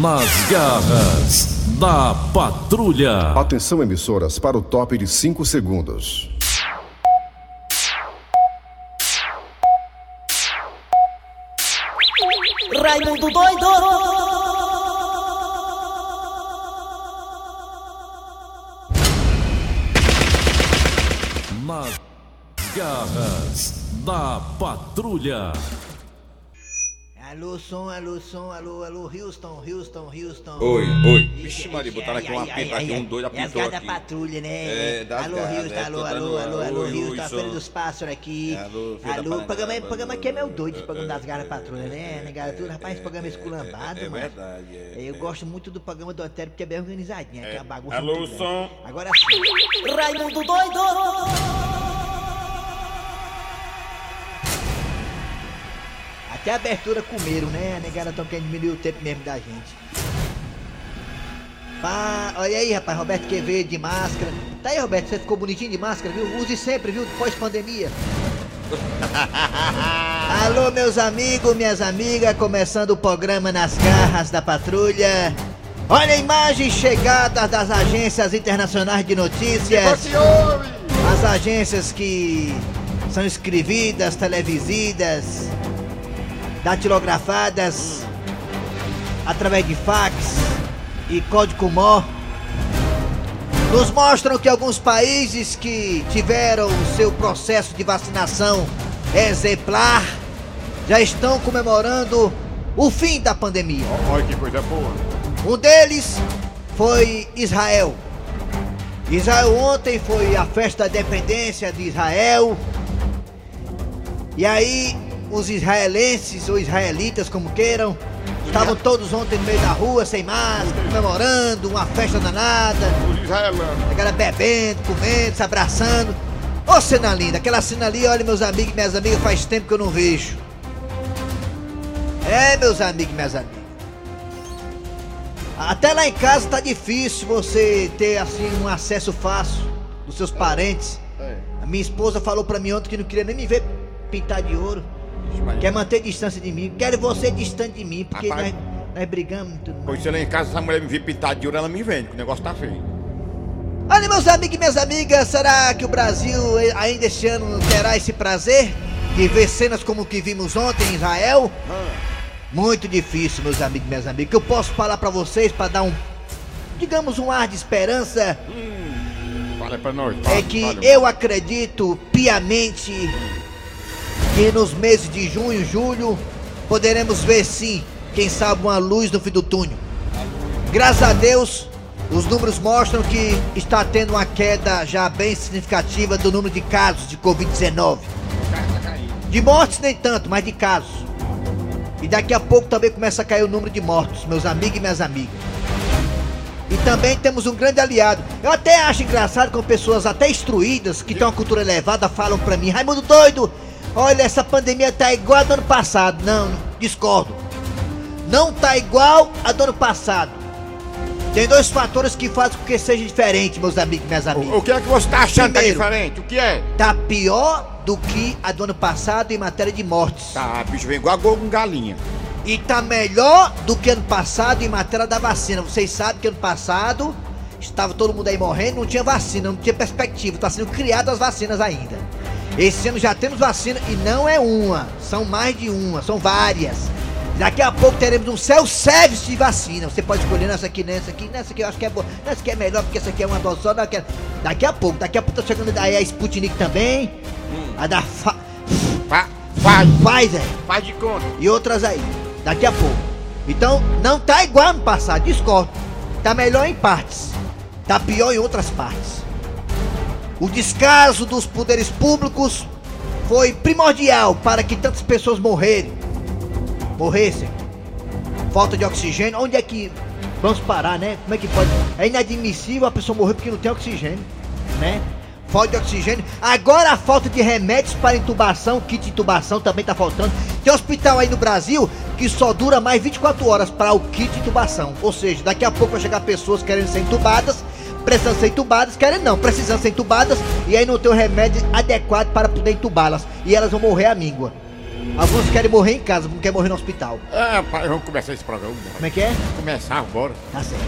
Nas garras da patrulha. Atenção, emissoras, para o top de 5 segundos. Raimundo doido! Nas garras da patrulha. Alô, som, alô, som, alô, alô, Houston, Houston, Houston. Oi, oi. Vixe, Maria, botaram aqui um apito ai, aqui, um doido É as apitou garras da aqui. patrulha, né? É, das alô, Houston, é, alô, alô, alô, alô, Houston, a Feira som. dos Pássaros aqui. Alô, da Alô, o programa, o programa aqui é meu doido, esse é, programa é, das garras da patrulha, né? Né, galera, tudo, rapaz, esse programa é esculambado, É mano. verdade, é. Eu gosto muito do programa do Antero porque é bem organizadinho, é, que é uma bagunça Alô, som. Agora sim. Raimundo doido! Até a abertura comeram, né? A negada estão querendo diminuir o tempo mesmo da gente. Pá, olha aí, rapaz, Roberto Quevedo de máscara. Tá aí, Roberto, você ficou bonitinho de máscara, viu? Use sempre, viu? Pós-pandemia. Alô, meus amigos, minhas amigas, começando o programa Nas Garras da Patrulha. Olha a imagem chegada das agências internacionais de notícias. As agências que são escrevidas, televisidas, datilografadas através de fax e código MOR nos mostram que alguns países que tiveram o seu processo de vacinação exemplar já estão comemorando o fim da pandemia. Olha que coisa boa. Um deles foi Israel. Israel ontem foi a festa da independência de Israel. E aí os israelenses ou israelitas, como queiram, estavam todos ontem no meio da rua, sem máscara, comemorando, uma festa danada. Os israelanos. A galera bebendo, comendo, se abraçando. Ô cena linda, aquela cena ali, olha meus amigos e minhas amigas, faz tempo que eu não vejo. É, meus amigos e minhas amigas. Até lá em casa tá difícil você ter assim um acesso fácil dos seus parentes. É. A minha esposa falou pra mim ontem que não queria nem me ver pintar de ouro. Quer manter distância de mim. Quero você distante de mim, porque Rapaz. nós, nós brigamos e tudo mais. Pois se lá em casa essa mulher me vir pintar de ouro, ela me vende, que o negócio tá feio. Olha, meus amigos e minhas amigas, será que o Brasil ainda este ano terá esse prazer de ver cenas como o que vimos ontem em Israel? Muito difícil, meus amigos e minhas amigas. Que eu posso falar pra vocês para dar um, digamos, um ar de esperança Fala pra nós. é fala, que fala. eu acredito piamente que nos meses de junho e julho poderemos ver sim, quem sabe, uma luz no fim do túnel. Graças a Deus, os números mostram que está tendo uma queda já bem significativa do número de casos de Covid-19. De mortes nem tanto, mas de casos. E daqui a pouco também começa a cair o número de mortos, meus amigos e minhas amigas. E também temos um grande aliado. Eu até acho engraçado quando pessoas até instruídas, que têm uma cultura elevada, falam pra mim, Raimundo doido, olha, essa pandemia tá igual a do ano passado. Não, discordo. Não tá igual a do ano passado. Tem dois fatores que fazem com que seja diferente, meus amigos e minhas amigas. O, o que é que você tá achando que tá Primeiro. diferente? O que é? Tá pior do que a do ano passado em matéria de mortes. Tá, bicho, vem igual gol com galinha. E tá melhor do que ano passado em matéria da vacina. Vocês sabem que ano passado estava todo mundo aí morrendo, não tinha vacina, não tinha perspectiva. Tá sendo criadas as vacinas ainda. Esse ano já temos vacina e não é uma, são mais de uma, são várias. Daqui a pouco teremos um self-service de vacina. Você pode escolher nessa aqui, nessa aqui, nessa aqui eu acho que é boa, nessa aqui é melhor porque essa aqui é uma dose só. Daqui a, daqui a pouco, daqui a pouco tá chegando aí a Sputnik também, a da Fa- Fa- faz, Pfizer faz de conta. e outras aí, daqui a pouco. Então, não tá igual ano passado, discordo. Tá melhor em partes, tá pior em outras partes. O descaso dos poderes públicos foi primordial para que tantas pessoas morrerem. Morressem. Falta de oxigênio, onde é que vamos parar, né? Como é que pode? É inadmissível a pessoa morrer porque não tem oxigênio, né? Falta de oxigênio. Agora a falta de remédios para intubação, kit de intubação também tá faltando. Tem hospital aí no Brasil que só dura mais 24 horas para o kit de intubação. Ou seja, daqui a pouco vai chegar pessoas querendo ser intubadas, precisando ser intubadas, querem não, precisando ser intubadas, e aí não tem o remédio adequado para poder intubá-las. E elas vão morrer à míngua. Alguns querem morrer em casa, não querem morrer no hospital. É, pai, vamos começar esse programa. Como é que é? Vamos começar agora. Tá certo.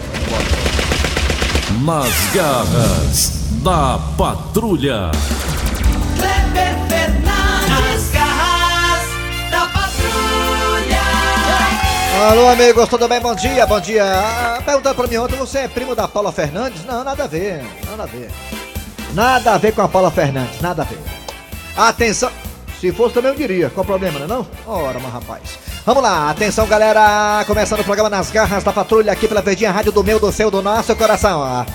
Nas garras da patrulha. Kleber Alô, amigos, tudo bem? Bom dia, bom dia. Ah, Perguntaram pra mim ontem, você é primo da Paula Fernandes? Não, nada a ver, nada a ver. Nada a ver com a Paula Fernandes, nada a ver. Atenção, se fosse também eu diria, qual o problema, não é não? Ora, mas rapaz. Vamos lá, atenção galera, começando o programa Nas Garras da Patrulha aqui pela Verdinha Rádio do meu, do seu, do nosso coração.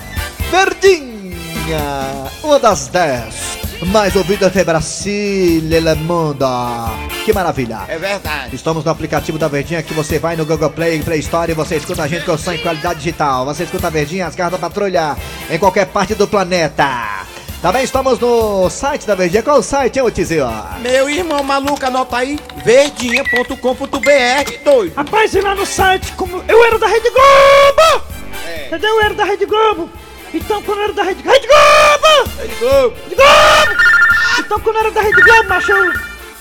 Verdinha, uma das dez mais ouvidas de Brasília, Le Mundo. Que maravilha. É verdade. Estamos no aplicativo da Verdinha que você vai no Google Play, Play Store e você escuta a gente com som em qualidade digital. Você escuta a Verdinha, as garras da patrulha em qualquer parte do planeta. Também estamos no site da Verdinha. Qual o site, hein, ô Tizio? Meu irmão maluco, anota aí. Verdinha.com.br, doido. Rapaz, e lá no site, como eu era da Rede Globo! Entendeu? Eu era da Rede Globo. Então, quando era da Rede, Rede Globo! Rede Globo. Rede Globo! Então, quando era da Rede Globo, macho, eu,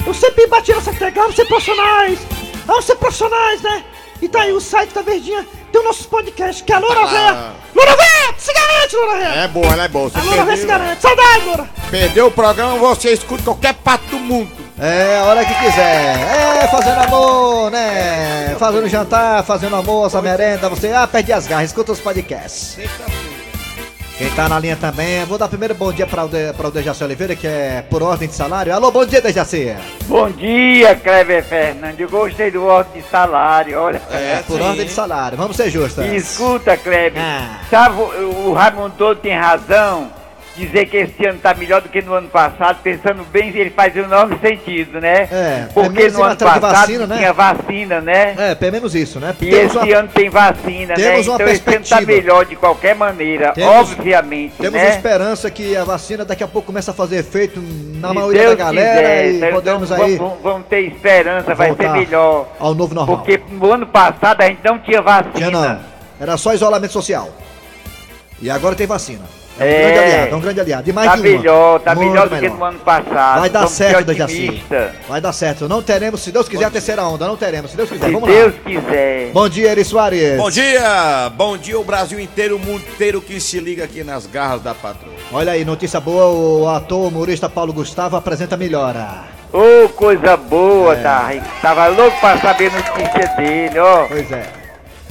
eu sempre batia nessa tecla. Vamos ser profissionais! Vamos ser profissionais, né? E tá aí o site da Verdinha, tem o nosso podcast, que é a Loura Ah. Véia. Loura Véia, se garante, Loura Véia! É boa, ela é boa. Você A Loura Véia se perdeu, garante. Saudade, Loura! perdeu o programa, você escuta qualquer parte do mundo. É, a hora que quiser. É, fazendo amor, né? Fazendo jantar, fazendo almoço, a merenda. Você, ah, perde as garras, escuta os podcasts. Quem tá na linha também, vou dar primeiro bom dia para o, De, pra o Dejaci Oliveira, que é por ordem de salário. Alô, bom dia, Dejaci. Bom dia, Cleber Fernandes. Eu gostei do ordem de salário, olha. É, por ordem de salário, vamos ser justos. Escuta, Kleber. Ah. Sabe, o, Raimundo todo tem razão. Dizer que esse ano tá melhor do que no ano passado, pensando bem, ele faz o enorme sentido, né? É, Porque no ano passado vacina, né? tinha vacina, né? É, pelo menos isso, né? E Temos esse uma- ano tem vacina, né? Então esse ano tá perspectiva. melhor de qualquer maneira, Temos- obviamente, Temos né? esperança que a vacina daqui a pouco comece a fazer efeito na Se maioria Deus da galera quiser, e então podemos vamos- aí Vamos, vamos ter esperança, vai ser melhor. ao novo normal. Porque no ano passado a gente não tinha vacina. Tinha não. Era só isolamento social. E agora tem vacina. É um É. grande aliado, é um grande aliado. E mais Tá de uma. melhor, tá Muito melhor do que melhor. no ano passado. Vai dar ser certo, Dejaci. Vai dar certo. Não teremos, se Deus quiser, a terceira onda. Não teremos, se Deus quiser. Se Vamos Deus lá. quiser. Bom dia, Eri Soares. Bom dia, bom dia o Brasil inteiro, o mundo inteiro que se liga aqui nas garras da patroa. Olha aí, notícia boa. O ator humorista Paulo Gustavo apresenta melhora. Ô, coisa É. boa, tá? Tava louco pra saber notícia dele, ó. Pois é.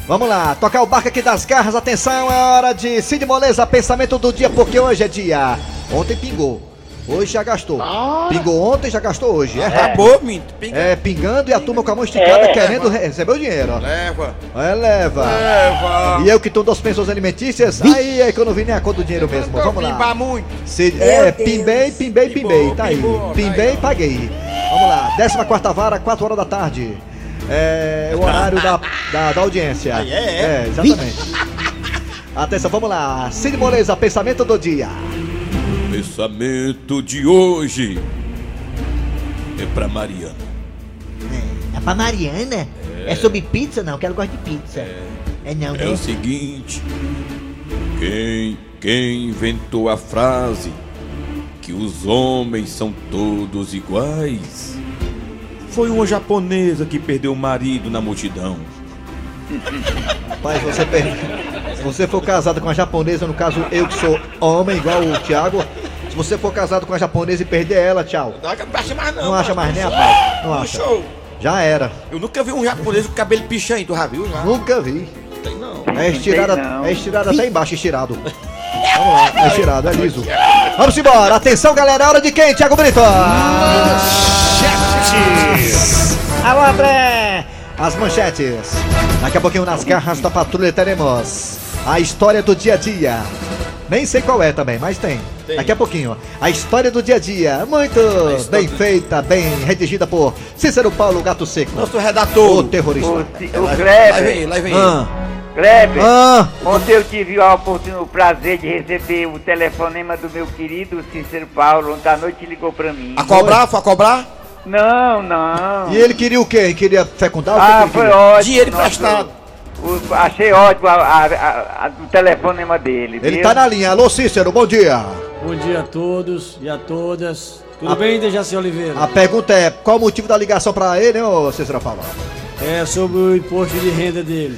Vamos lá, tocar o barco aqui das garras. Atenção, é hora de Cid Moleza, pensamento do dia, porque hoje é dia. Ontem pingou. Hoje já gastou. Pingou ontem, já gastou hoje. É rápido. Acabou, Minto? Pinga. É, pingando e a turma com a mão esticada É. querendo re- receber o dinheiro, ó. Leva, É, leva. leva. E eu que tô das pensões alimentícias, aí é que eu não vi nem a cor do dinheiro mesmo. Vamos Pimbar lá. muito. Cid, é, pimbei, pimbei, pimbei. Tá aí. Pimbou, Pimbei e paguei. Vamos lá. 14 vara, 4 horas da tarde. É o horário da, da, da audiência. Aí é, é. É, exatamente. Atenção, vamos lá. Cid Moleza, pensamento do dia. Pensamento de hoje é pra Mariana. É pra Mariana? É. sobre pizza? Não, que ela gosta de pizza. É, não, É né? o seguinte, quem, quem inventou a frase que os homens são todos iguais foi uma japonesa que perdeu o marido na multidão. Rapaz, você per... se você for casado com uma japonesa, no caso eu que sou homem, igual o Thiago, se você for casado com uma japonesa e perder ela, tchau. Não acha mais não. Não acha mais nem, rapaz? Não acha. Show. Já era. Eu nunca vi um japonês com cabelo pichando, tu já viu? Já? Nunca vi. Tem não. É estirado, não. é estirado até embaixo, estirado. Vamos lá, é estirado, é liso. Vamos embora. Atenção, galera, é hora de quem, Thiago Brito? Alô, André! As manchetes. Daqui a pouquinho nas garras da patrulha teremos a história do dia a dia. Nem sei qual é também, mas tem. Daqui a pouquinho. A história do dia a dia. Muito bem feita, bem redigida por Cícero Paulo Gato Seco. Nosso O redator. terrorista. O, o Lá Kleber, vem, lá vem. Ah, Kleber, ah, ontem eu tive a oportunidade, o prazer de receber o telefonema do meu querido Cícero Paulo. Ontem à noite ligou pra mim. A cobrar? Foi a cobrar? Não, não. e ele queria o quê? Ele queria fecundar? o que Ah, foi queria? ótimo. Dinheiro emprestado. achei ótimo a, a- a- a- o telefonema dele. Ele viu? tá na linha. Alô, Cícero, bom dia. Bom dia a todos e a todas. Tudo bem, Dejaci Oliveira? A pergunta é: qual o motivo da ligação pra ele, hein, ô Cícero Paulo? É sobre o imposto de renda dele.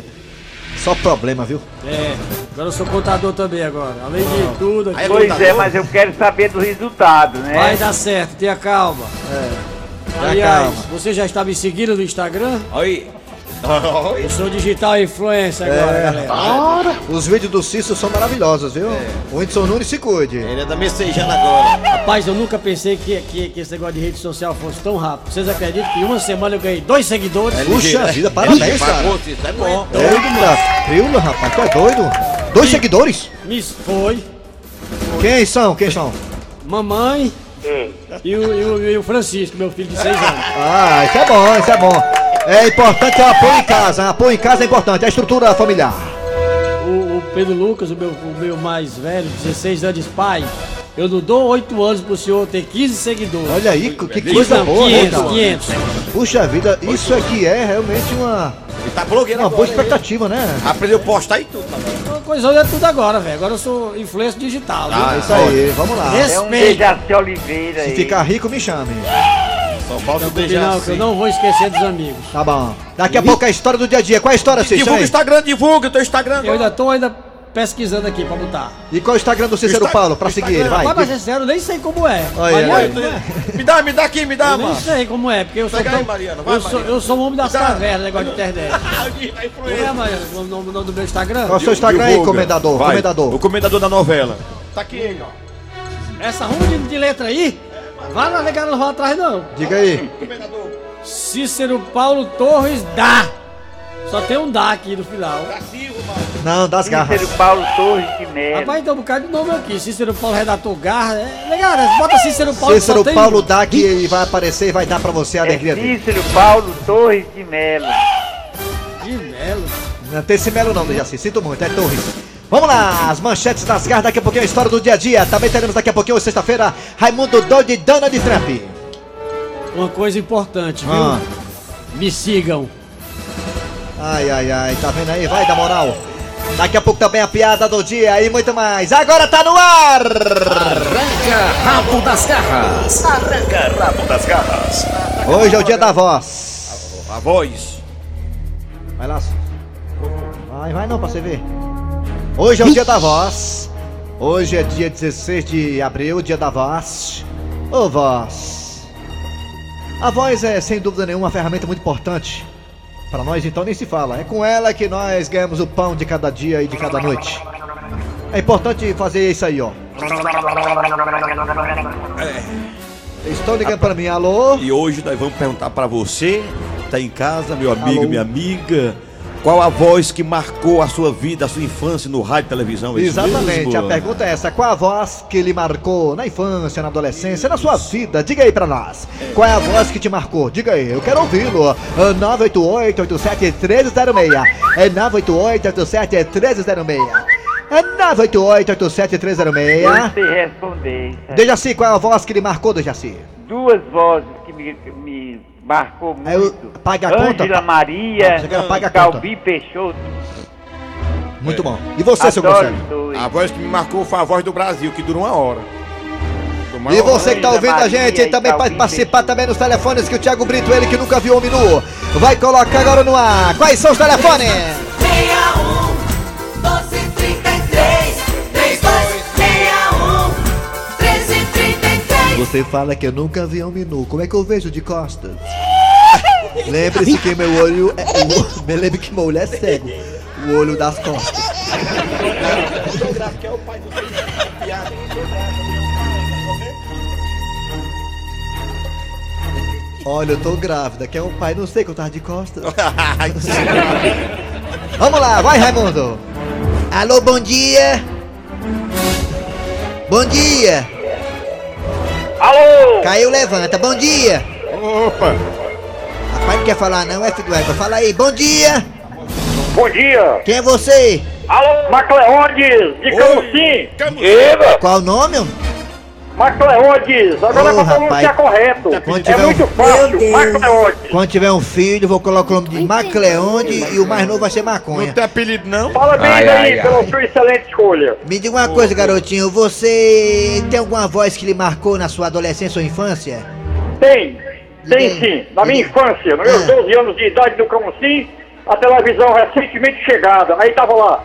Só problema, viu? É, agora eu sou contador também agora. Além de tudo, aqui, Pois é, mas eu quero saber do resultado, né? vai dar certo, tenha calma. Tenha Aliás, calma. você já está me seguindo no Instagram? Aí. Eu sou digital influencer É. agora, galera. Os vídeos do Cícero são maravilhosos, viu? O Whindersson Nunes se cuide. Ele é da messejana agora. Rapaz, eu nunca pensei que, que, que esse negócio de rede social fosse tão rápido. Vocês acreditam que em uma semana eu ganhei dois seguidores? Puxa vida, parabéns, cara. Isso é bom. Eita, frila, rapaz, tu é doido? Dois seguidores? Me foi. Quem são? Quem são? Mamãe e o, e, o, e o Francisco, meu filho de seis anos. Ah, isso é bom, isso é bom. É importante o apoio em casa. Apoio em casa é importante, a estrutura familiar. O, o Pedro Lucas, o meu, o meu mais velho, 16 anos de pai. Eu não dou 8 anos pro senhor ter 15 seguidores. Olha aí, que Não, coisa boa, né, 500, cara? 500. Puxa vida, isso aqui é realmente uma, Ele tá blogueiro uma boa agora. expectativa, né? Aprendeu a postar e tudo. Uma coisa é tudo agora, velho. Agora eu sou influência digital. viu? É isso aí, vamos lá. É um Respeito. Dejaci Oliveira Se aí. ficar rico, me chame. Só falta o Não, que Dejaci. eu não vou esquecer dos amigos. Tá bom. Daqui a pouco é a história do dia a dia. Qual é a história, Cícero? Divulga o? Instagram, divulga o teu Instagram. Eu ainda tô ainda pesquisando aqui pra botar. E qual é o Instagram do Cícero Insta- Paulo pra seguir ele? Vai. Mas, mas é sério, eu nem sei como é. Olha, Mariana, olha. como é? Me dá, me dá aqui, me dá, Eu nem mano. sei como é, porque eu sou Pega tão... aí, Mariana, vai, eu, sou, Mariana. eu sou um homem das cavernas, negócio de internet. Como é, Mariana, o nome, o nome do meu Instagram? Qual é o seu Instagram aí, Divulga. comendador? Vai. Comendador. O comendador da novela. Tá aqui ele, ó. Essa ruma de, de letra aí, vai navegar, não vai atrás não. Diga aí. Cícero Paulo Torres dá. Só tem um dá aqui no final. Não, das garras. Cícero Paulo Torres de Melo. Rapaz, tem um bocado de nome aqui. Cícero Paulo Redator Garra. É, legal, né? bota Cícero Paulo Cícero tem... Paulo dá que ele vai aparecer e vai dar pra você a É alegria dele. Cícero Paulo Torres de Melo. De Melo. Não tem esse melo não, Dejaci. Sinto muito, é Torres. Vamos lá, as manchetes das garras, daqui a pouquinho a história do dia a dia. Também teremos daqui a pouquinho, sexta-feira, Raimundo Doido e Donald Trump. Uma coisa importante, viu? Ah. Me sigam. Ai, ai, ai, tá vendo aí? Vai dar moral. Daqui a pouco também a piada do dia e muito mais. Agora tá no ar! Arranca rabo das garras. Arranca rabo das garras. Hoje é o dia da voz. A voz. Vai lá. Vai, vai não pra você ver. Hoje é o dia da voz. Hoje é dia 16 de abril, dia da voz. Ô voz. A voz é sem dúvida nenhuma uma ferramenta muito importante. Para nós então nem se fala. É com ela que nós ganhamos o pão de cada dia e de cada noite. É importante fazer isso aí, ó. Estão ligando para mim, alô? E hoje nós vamos perguntar pra você, tá em casa, meu amigo, Alô? minha amiga, qual a voz que marcou a sua vida, a sua infância no rádio e televisão? Exatamente, mesmo? a pergunta é essa: qual a voz que lhe marcou na infância, na adolescência, na sua vida? Diga aí pra nós. Qual é a voz que te marcou? Diga aí, eu quero ouvi-lo. Ah, 988-87-1306. É 988-87-1306. É 988-87-1306. Você responder. Dejaci, qual é a voz que lhe marcou, Dejaci? Duas vozes que me, me marcou Aí eu- muito. paga a conta, Ângela pa- Maria, Você quer pagar a conta. Calbi Peixoto. Muito bom. E você, seu Adoro Conselho? os dois. A voz que me marcou foi a voz do Brasil, que durou uma hora. E você que tá ouvindo a gente aí também pode participar também nos telefones que o Thiago Brito, ele que nunca viu homem nu, vai colocar agora no ar. Quais são os telefones? Você fala que eu nunca vi homem nu, como é que eu vejo de costas? Lembre-se que meu olho é. Me lembre que meu olho é cego. O olho das costas. Olha, eu tô grávida, que é o pai, não sei que eu tava de costas. Vamos lá, vai Raimundo! Alô, bom dia! Bom dia! Alô! Caiu, levanta, bom dia! Opa! Rapaz, não quer falar não, é Égua? Fala aí, bom dia! Bom dia! Quem é você? Alô, Macleondes, de Camusim! Qual o nome? homem? Macleodes, agora é pra pronunciar rapaz. correto. É um- muito fácil, Macleodes. Quando tiver um filho, vou colocar o nome de Macleonde e o mais novo vai ser Maconha. Não tem apelido, não? Parabéns Ai, aí ai, pela ai. sua excelente escolha. Me diga uma coisa, garotinho, você tem alguma voz que lhe marcou na sua adolescência ou infância? Tem, tem sim. Na minha infância, nos meus Ah. 12 anos de idade no Camusim, a televisão recentemente chegada. Aí tava lá.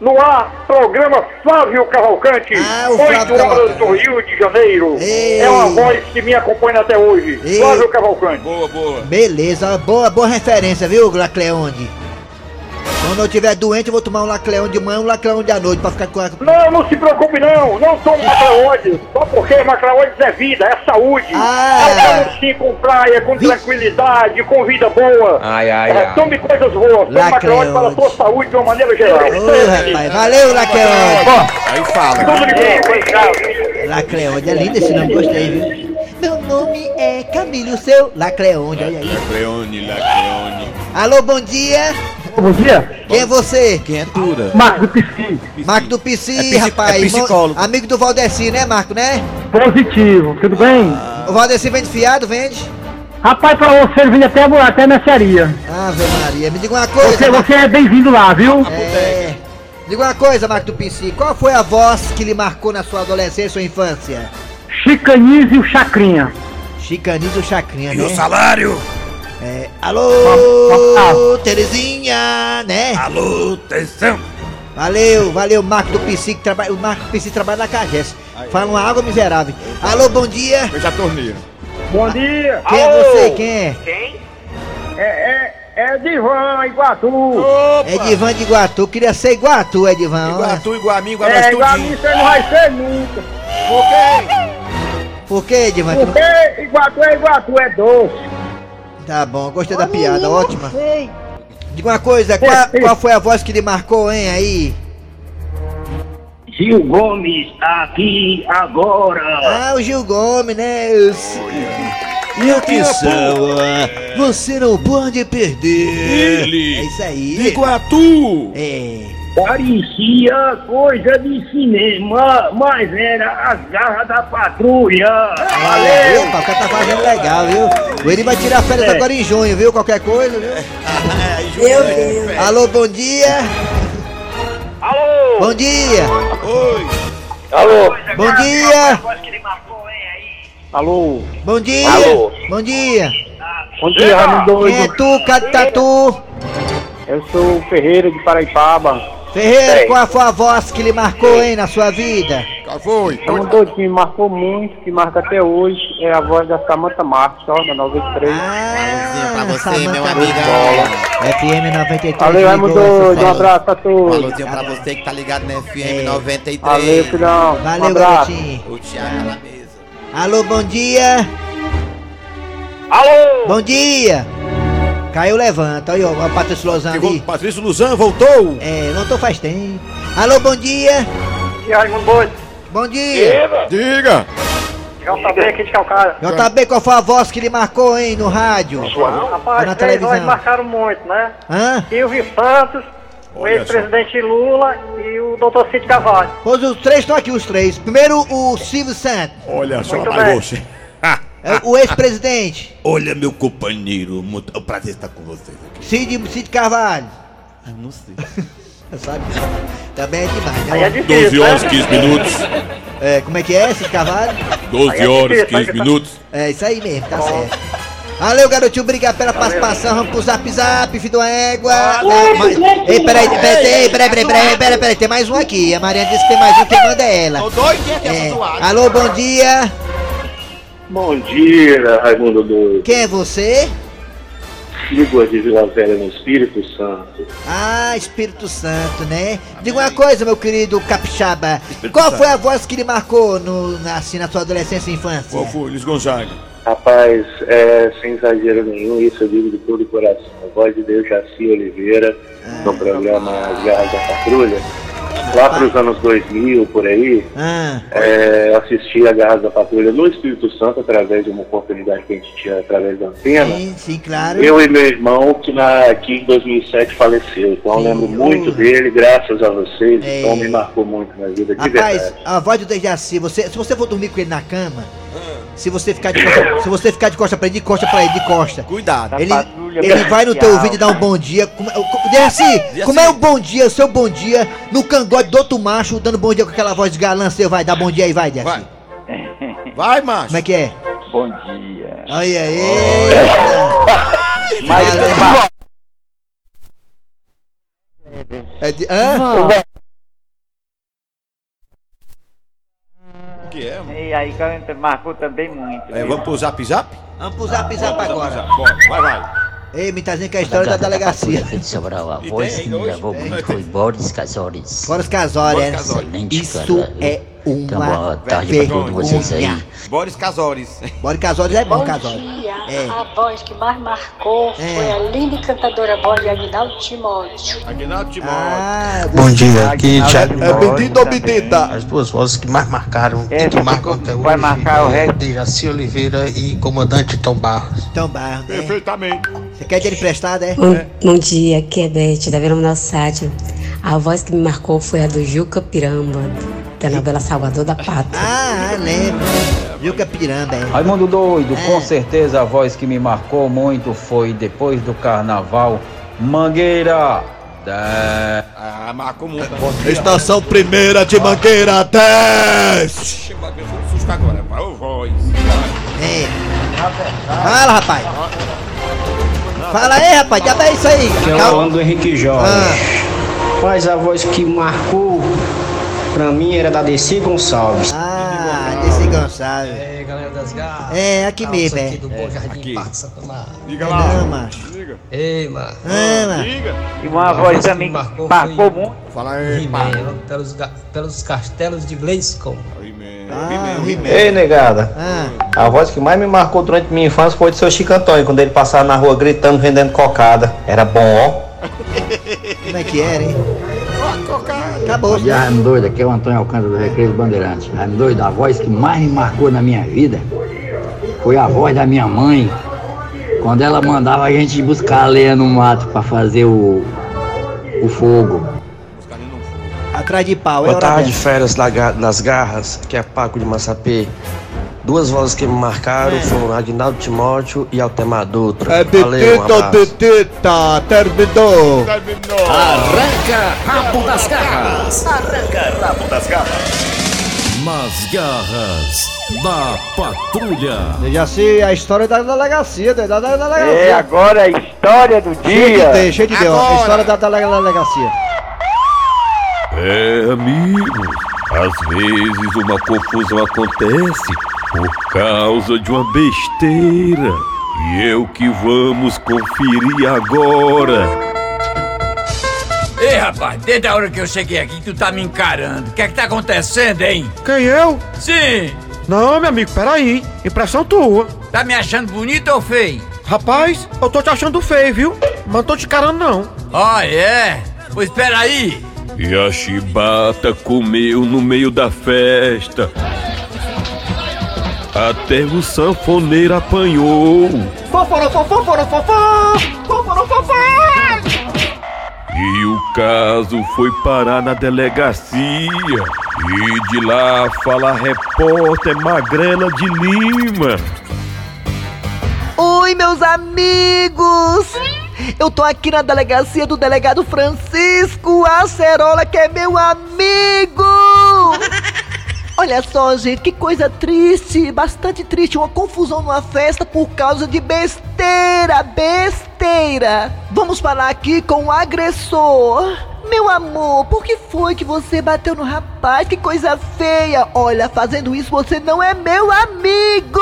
No ar, programa Flávio Cavalcante, Ah, o 8 Flávio horas Cavalcante. do Rio de Janeiro. Ei. É uma voz que me acompanha até hoje. Ei. Flávio Cavalcante. Boa, boa. Beleza, boa, boa referência, viu, Lacleonde? Quando eu tiver doente, eu vou tomar um Lacleonde de manhã e um Lacleonde à noite pra ficar com a... Não, não se preocupe não, não tomo Macleodes, só porque Macleodes é vida, é saúde. Ah. É sim com praia, com tranquilidade, com vida boa. Ai, ai, É, ai. tome coisas boas, tome Macleodes para a sua saúde de uma maneira geral. Ô, rapaz, valeu, Lacleonde! Aí fala. Tudo de bom, coisa grave. Lacleonde, é lindo esse nome, gostei, viu? Meu nome é Camilo, seu Lacleonde, olha aí. Lacreone, Lacreone. Alô, bom dia! Bom dia, Quem é você? Quem é Tura? Marco do Pisci. Marco do PC, É rapaz. é psicólogo. amigo do Valdeci, né, Marco, né? Positivo, tudo bem? O Valdeci vende fiado, vende? Rapaz, pra você ele vem até, até a mercearia. Ave Maria, me diga uma coisa. Marco. é bem-vindo lá, viu? É. Diga uma coisa, Marco do PC. Qual foi a voz que lhe marcou na sua adolescência ou infância? Chicanize e o Chacrinha. Chicanizo Chacrinha, E né? o salário? É. Alô, Terezinha, né? Alô, atenção! Valeu, valeu, Marco do PC que trabalha. O Marco do PC trabalha na Cagés. Fala uma água miserável. Alô, bom dia. Veja a torneira. Bom dia. Quem é você? Quem é? É, é, é Divan, Iguatu. É Edivan de Iguatu. Queria ser Iguatu, Edivan. Igual a olha. tu, igual a mim, igual a É, nós igual a mim você não vai ser nunca. Por quê? Por que, Edivan? Porque Iguatu é Iguatu, é doce. Tá bom, gostei da piada, ótima. Diga uma coisa, qual, qual foi a voz que lhe marcou, hein, aí? Gil Gomes aqui agora. Ah, o Gil Gomes, né? Eu sei. E atenção, ah, você não pode perder. Ele. É isso aí. Iguatu. É. Parecia coisa de cinema, mas era as garras da patrulha. Valeu! Opa, o cara tá fazendo legal, viu? O Eri vai tirar férias É. agora em junho, viu? Qualquer coisa, viu? Meu Deus. Alô, bom dia! Alô? Bom dia! Oi. Alô? Bom dia! Alô? Bom dia! Alô? Bom dia! Bom dia, Raimundo Quem é Doido. tu, cadê tatu? Eu sou o Ferreira de Paraipaba. Ferreira, qual foi a voz que lhe marcou, hein, na sua vida? Qual foi? Raimundo Doido que me marcou muito, que marca até hoje, é a voz da Samanta Marques, ó, da 93. Ah, pra você, Samanta meu amigo. FM 93. Valeu, ligou essa Doido, um abraço a todos. Alôzinho pra você que tá ligado na FM É. 93. Valeu, filhão. Um Valeu, abraço. garotinho. O Thiago na mesa. Alô, bom dia! Alô? Bom dia! Caiu, levanta. Olha o Patrício Lozano vol- ali. Patrício Luzan voltou! É, não tô faz tempo. Alô, bom dia! E Raimundo Doido? Bom dia! Diga. Já tá bem aqui de Calcaia. JB, qual foi a voz que lhe marcou, hein, no rádio? Ou Rapaz, na três televisão? nós marcaram muito, né? Hã? Silvio Santos, o ex-presidente Lula e o doutor Cid Carvalho. Pois os três estão aqui, os três. Primeiro, o Silvio Santos, Olha só. Muito bem. você. É o ex-presidente. Olha, meu companheiro, muito- é um prazer estar com vocês aqui. Cid, Cid Carvalho. Ah, não sei. Sabe? Também é demais, né? Aí é 12 difícil, horas, né? 15 minutos. É, como é que é, Cid Carvalho? 12 é horas, difícil, aí 15 que tá- minutos. É isso aí mesmo, tá certo. Valeu, garotinho, obrigado pela participação. Vamos pro zap zap, filho da égua. É, mas- Ei, peraí, peraí, peraí, peraí, peraí, peraí, peraí, peraí, tem mais um aqui. A Mariana disse que tem mais um, quem manda é ela. É. Alô, bom dia. Bom dia, Raimundo Doido. Quem é você? Igor de Vila Velha no Espírito Santo. Ah, Espírito Santo, né? Diga uma coisa, meu querido capixaba. Qual Santo. foi a voz que lhe marcou no, na, assim, na sua adolescência e infância? Qual foi? Luiz Gonzaga. Rapaz, é, sem exagero nenhum, isso eu digo de todo o coração. A voz de Deus Jaci Oliveira, no programa As Garras da Patrulha. Lá para os anos 2000, por aí, Ah, é, eu assisti a Garras da Patrulha no Espírito Santo, através de uma oportunidade que a gente tinha através da antena. sim, sim, claro. Eu e meu irmão, que, na, que em 2007 faleceu. Então eu lembro muito dele, graças a vocês. É. Então me marcou muito na vida, de Rapaz, verdade. a voz do Dejaci, você, se você for dormir com ele na cama, se você ficar de costa, se você ficar de costa pra ele, de costa pra ele, de costa. Cuidado. Ele, ele vai no teu ouvido e dá um bom dia. Como, como- Dejaci, como é o bom dia, o seu bom dia, no cangote do outro macho, dando bom dia com aquela voz de galã seu, vai, dá bom dia aí, vai, Dejaci. Vai, macho. Como é que é? Bom dia. Olha aí. Mas. É de, hã? Que é, mano? E aí, Canta marcou também muito. É, vamos pro zap zap? Vamos pro zap zap agora. Bora, vai, vai. Ei, me tá dizendo que é a história da delegacia. Aqui de Sobral, a voz que me levou muito foi Boris Casores. Boris Casórias. Excelente, Isso cara. é Então, uma boa tarde pra todos vocês aí. Boris Casores. Boris Casórias é bom, Bom Casórias. dia. É. A voz que mais marcou É. foi a linda e cantadora voz de Aguinaldo Timóteo. Aguinaldo Timóteo. Ah, Bom dia, aqui Thiago é bendito ou bendita? As duas vozes que mais marcaram Essa que marcam até hoje vai marcar o é resto. Dejaci Oliveira e Comandante Tom Barros. Então, barro, né? Perfeitamente. Você quer dinheiro emprestado, é? Bom, bom dia, aqui é Beth, da Vila Minossati. A voz que me marcou foi a do Juca Piramba, da novela Salvador da Pátria. Ah, lembro. Juca Piramba, é. Raimundo Doido, É. com certeza a voz que me marcou muito foi depois do carnaval, Mangueira. Da... Ah, marcou muito. Estação primeira de Mangueira 10. Chegou a pessoa um susto agora. Ô voz. É. Fala, rapaz. Fala aí, rapaz. Diabo é isso aí. Que é o Orlando Henrique Jorge. Ah. Mas a voz que marcou pra mim era da DC Gonçalves. Ah, desse Gonçalves. É, galera das garras. É, aqui mesmo, é. do Bom Jardim aqui. Parque. Diga Não, lá. macho. Diga. Ei, mano. Mano. Diga. E uma voz também que marcou muito. Fala aí. He-Man, pelos, ga- pelos castelos de Blaiscom. Ah. Ei, negada. Ah, A voz que mais me marcou durante minha infância foi do seu Chico Antônio, quando ele passava na rua gritando, vendendo cocada. Era bom, ó. como é que era, hein? Acabou. Bom dia, Raimundo Doido. Aqui é o Antônio Alcântara do Recreio dos Bandeirantes. Raimundo Doido, a voz que mais me marcou na minha vida foi a voz da minha mãe, quando ela mandava a gente buscar a lenha no mato para fazer o, o fogo. Atrás de pau, é Boa tarde, dessa. ga- nas garras, que é Paco de Massapê. Duas vozes que me marcaram foram Agnaldo Timóteo e Altemar Dutra. É Valeu, um abraço. titita, terminou. Arranca rabo das garras. Arranca rabo das garras. Nas garras da patrulha. Dejaci, a história da delegacia, da, da, da delegacia. É agora a história do Cheio de dia. ter, cheio de ter, ó. A história da dele- delegacia. É, amigo, às vezes uma confusão acontece por causa de uma besteira. E é o que vamos conferir agora. Ei, rapaz, desde a hora que eu cheguei aqui, tu tá me encarando. O que é que tá acontecendo, hein? Quem eu? Sim! Não, meu amigo, peraí. Impressão tua. Tá me achando bonito ou feio? Rapaz, eu tô te achando feio, viu? Mas não tô te carando, não. Ah, é? Pois espera aí. E a chibata comeu no meio da festa. Até o sanfoneiro apanhou. E o caso foi parar na delegacia. E de lá fala a repórter Magrela de Lima. Oi, meus amigos! Eu tô aqui na delegacia do delegado Francisco Acerola, que é meu amigo! Olha só, gente, que coisa triste, bastante triste, uma confusão numa festa por causa de besteira, besteira. Vamos falar aqui com o agressor. Meu amor, por que foi que você bateu no rapaz? Que coisa feia! Olha, fazendo isso você não é meu amigo!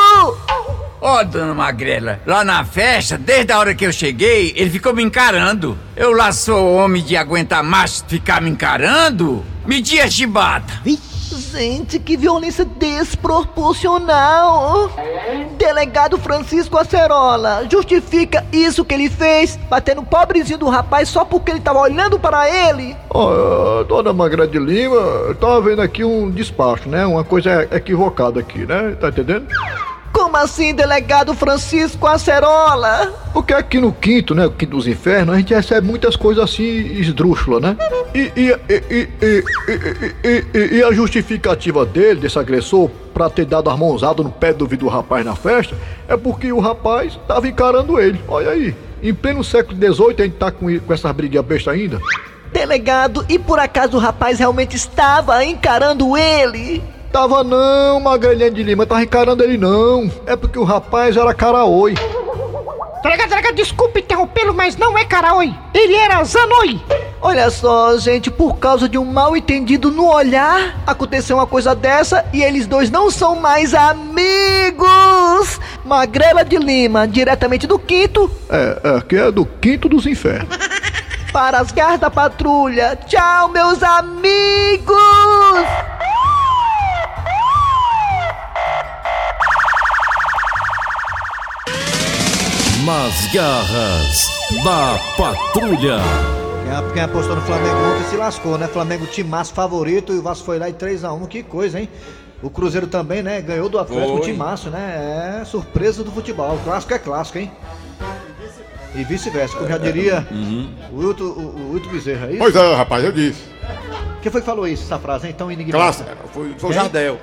Ó, dona Magrela, lá na festa, desde a hora que eu cheguei, ele ficou me encarando. Eu lá sou homem de aguentar macho ficar me encarando? Medi a chibata. Gente, que violência desproporcional! Delegado Francisco Acerola, justifica isso que ele fez, batendo o pobrezinho do rapaz só porque ele tava olhando para ele? Ó, dona Magra de Lima, eu tava vendo aqui um despacho, né? Uma coisa equivocada aqui, né? Tá entendendo? Como assim, delegado Francisco Acerola? Porque aqui no quinto, né? O quinto dos infernos, a gente recebe muitas coisas assim esdrúxulas, né? E, e, e, e, e, e, e- e a justificativa dele, desse agressor, pra ter dado as mãozadas no pé do vidro do rapaz na festa, é porque o rapaz tava encarando ele. Olha aí. Em pleno século XVIII, a gente tá com, com essas briguinhas bestas ainda. Delegado, e por acaso o rapaz realmente estava encarando ele? Tava não, Magrelhinha de Lima, tava encarando ele não. É porque o rapaz era caraoi. Delegado, delegado, desculpe interrompê-lo, mas não é Caraoi. Ele era Zanoi. Olha só, gente, por causa de um mal entendido no olhar, aconteceu uma coisa dessa e eles dois não são mais amigos. Magrela de Lima, diretamente do quinto, É, é, que é do quinto dos infernos. para as garras da patrulha. Tchau, meus amigos! Nas garras da patrulha. Quem, apostou no Flamengo ontem se lascou, né? Flamengo timaço favorito e o Vasco foi lá e 3x1. Que coisa, hein? O Cruzeiro também, né? Ganhou do Atlético Foi. timaço, né? É surpresa do futebol. O clássico é clássico, hein? E vice-versa, como já diria o Wilton o, o Wilton Bezerra. é isso? Pois é, rapaz, eu disse. Quem foi que falou isso, essa frase, hein? Tão enigmática? Clássico, foi, foi o? Jardel.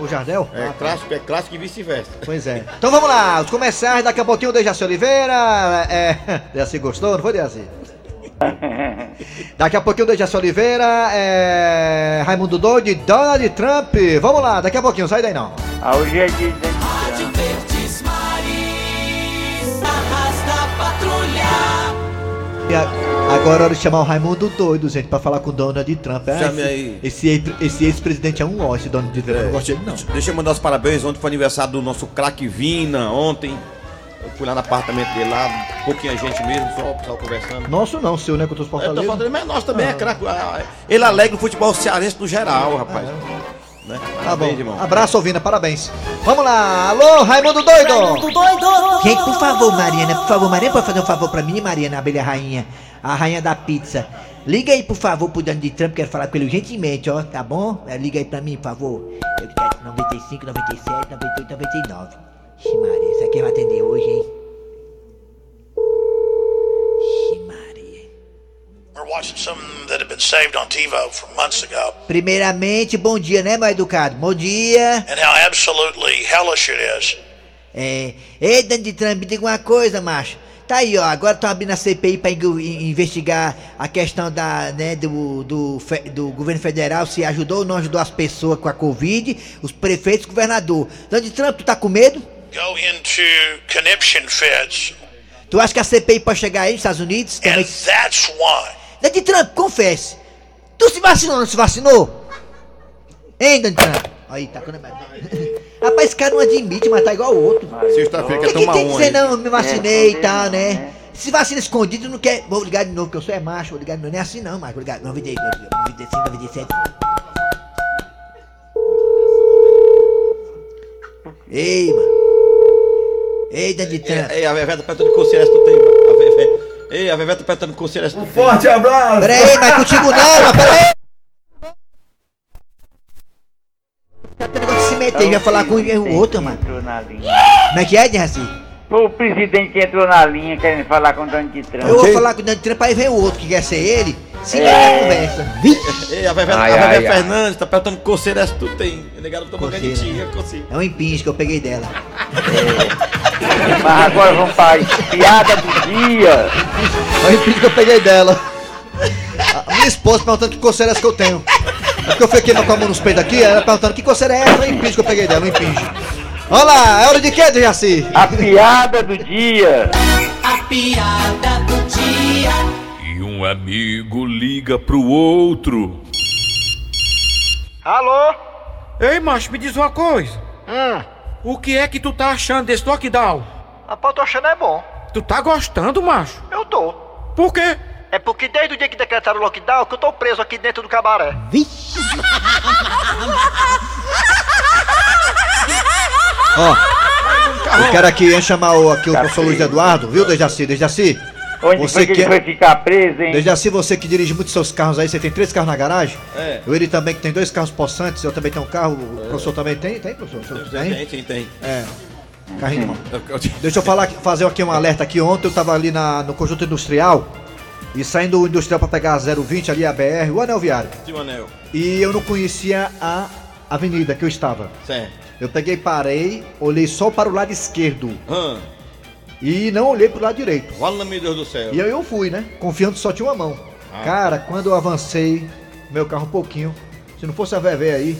O Jardel? É, Ah, tá. clássico, é clássico e vice-versa. Pois é. Então vamos lá, os comerciais, daqui a pouquinho o Dejaci Oliveira. É. Dejaci gostou, não foi, Dejaci? Daqui a pouquinho o Dejaci Oliveira, é. Raimundo Doide, Donald Trump. Vamos lá, daqui a pouquinho, sai daí não. Ah, hoje é dia de Patrulha. E Agora é hora de chamar o Raimundo doido, gente, pra falar com o Donald Trump. Ah, Chame esse- aí. Esse, esse ex-presidente é um ó, esse Donald Trump. Eu não gosto dele, não. Deixa eu mandar os parabéns. Ontem foi aniversário do nosso craque Vina. Ontem. Eu fui lá no apartamento dele lá, pouquinha gente mesmo, só o pessoal conversando. Nosso não, seu, né? Que eu tô Eu tô falando, mas nós também Ah. é craque. Ah, Ele alegra o futebol cearense no geral, rapaz. Né? Tá bom. Irmão. Abraço, Ovina, parabéns. Vamos lá, alô, Raimundo doido! Gente, por favor, Mariana, por favor, Mariana, pode fazer um favor pra mim, Mariana, a abelha rainha, a rainha da pizza. Liga aí, por favor, pro Donald Trump, quero falar com ele urgentemente, ó, tá bom? É, Liga aí pra mim, por favor. Eu quero 95, 97, 98, 99. Ixi, Maria, isso aqui vai atender hoje, hein? Primeiramente, bom dia, né, meu educado? Bom dia. and how absolutely hellish it is. É. Ei, Donald Trump, me diga uma coisa, macho. Tá aí, ó. Agora estão abrindo a CPI in- investigar a questão da, né, do, do, do governo federal, se ajudou ou não ajudou as pessoas com a Covid, os prefeitos e o governador. Donald Trump, tu tá com medo? Go into conniption fits, Tu acha que a CPI pode chegar aí nos Estados Unidos? and that's why. Donald Trump, confesse. Tu se vacinou ou não se vacinou? Hein, Donald Trump? Aí, tá com Rapaz, esse cara não admite, mas tá igual o outro. Sexta-feira que, que tomar tem que um dizer, não, me vacinei e tal, né? Se vacina escondido, não quer. Vou ligar de novo, que eu sou é macho, vou ligar de novo. Não é assim não, macho. Vou ligar 98, 95, 97. Ei, mano. Ei, Donald Trump. Ei, a Vevé tá perguntando que tu tem. Ei, a Vevé tá que conselho tu tem. Forte abraço! Peraí, mas contigo não, mas peraí. Tá tendo negócio de se meter, já falar com o outro, mano. Como é que é, Derraci? O presidente que entrou na linha querendo falar com o Donald Trump. Eu vou falar com o Donald Trump, aí vem o outro que quer ser ele. Se É. na conversa. Ei, a Vevé, a. Fernandes tá perguntando que conselho essa tu tem. O negado tomou Coceira. candidatinha, conselho. É um empinche que eu peguei dela. Mas agora vamos para a piada do dia. Olha o empinge que eu peguei dela. A minha esposa perguntando que coceira é essa que eu tenho. É porque eu fiquei com a mão nos peitos aqui, ela perguntando que coceira é essa, o impinge que eu peguei dela, o impinge. Olha lá, é hora de quê, Dejaci? A piada do dia. A piada do dia. E um amigo liga pro outro. Alô? Ei, macho, me diz uma coisa. Hum. O que é que tu tá achando desse lockdown? Rapaz, eu tô achando é bom. Tu tá gostando, macho? Eu tô. Por quê? É porque desde o dia que decretaram o lockdown que eu tô preso aqui dentro do cabaré. Vixe! Ó, eu quero aqui chamar o, aqui o professor Luiz Eduardo, viu, Dejaci? Dejaci, Onde foi que ele foi ficar preso, hein? Dejaci, você que dirige muito seus carros aí, você tem três carros na garagem? É. Eu ele também que tem dois carros possantes, eu também tenho um carro, o professor também tem? Tem, professor? O Tem, tem, tem. tem. É. Carrinho. Deixa eu falar, fazer aqui um alerta aqui. Ontem eu tava ali na, no conjunto industrial e saindo do industrial pra pegar a 020 ali, a BR, o anel viário. Tio Anel. E eu não conhecia a avenida que eu estava. Certo. Eu peguei, parei, olhei só para o lado esquerdo e não olhei para o lado direito. Fala, meu Deus do céu. E aí eu fui, né? Confiando que só tinha uma mão. Ah. Cara, quando eu avancei, meu carro um pouquinho, se não fosse a VV aí,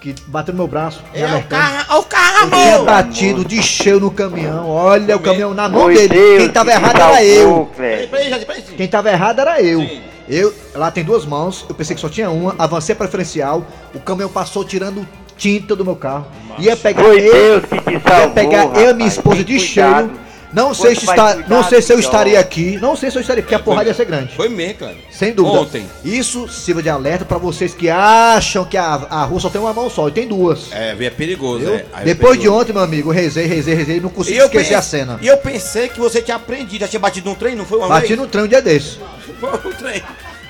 que bateu no meu braço, me É o carro, ó o carro, Eu tinha batido de cheio no caminhão. Olha o caminhão na mão dele. Deus Quem tava que errado era eu. Peraí, peraí. Quem tava errado era eu. Eu, lá tem duas mãos, eu pensei que só tinha uma, avancei a preferencial, o caminhão passou tirando tinta do meu carro. Ia pegar Foi eu, Deus que te ia salvou, pegar eu e rapaz. minha esposa de cuidado. cheio. Não sei, se está, cuidado, não sei se eu estaria aqui, não sei se eu estaria, porque a porrada ia ser grande. Foi mesmo, cara. Sem dúvida. Ontem. Isso sirva de alerta pra vocês que acham que a, a rua só tem uma mão só, e tem duas. É, é perigoso, Viu? é. Aí é Depois de perigoso. ontem, meu amigo, rezei, rezei, rezei, não consegui esquecer pense- a cena. E eu pensei que você tinha aprendido, já tinha batido num trem, não foi uma Bati vez? no trem um dia desse. Foi um trem.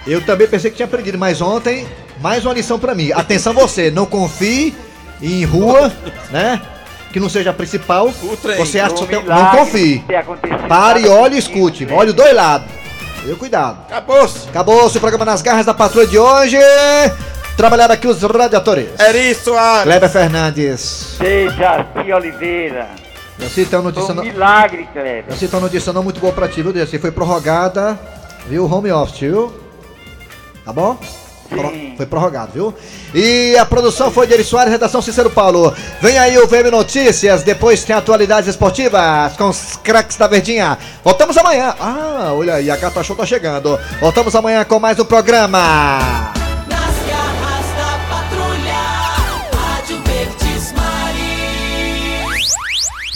Eu também pensei que tinha aprendido, mas ontem, mais uma lição pra mim. Atenção você, não confie em rua, né? Que não seja a principal. trem. Você acha que só Um tem... Não confie. Pare olhe e escute. Olhe os dois lados. Dê cuidado. Acabou-se. Acabou-se o programa nas garras da patrulha de hoje. Trabalhar aqui os radiadores. Era isso, Soares. Kleber Fernandes. Dejaci Oliveira. Jaci, tem uma notícia um não... milagre, Cleber. Jaci, tem uma notícia não muito boa pra ti, viu? Foi prorrogada, viu? Home office, viu? Tá bom? Pro- Foi prorrogado, viu? E a produção foi de Eri Soares, redação Cícero Paulo. Vem aí o VM Notícias, depois tem atualidades esportivas com os craques da Verdinha. Voltamos amanhã. Ah, olha aí, a Gata Show tá chegando. Voltamos amanhã com mais um programa.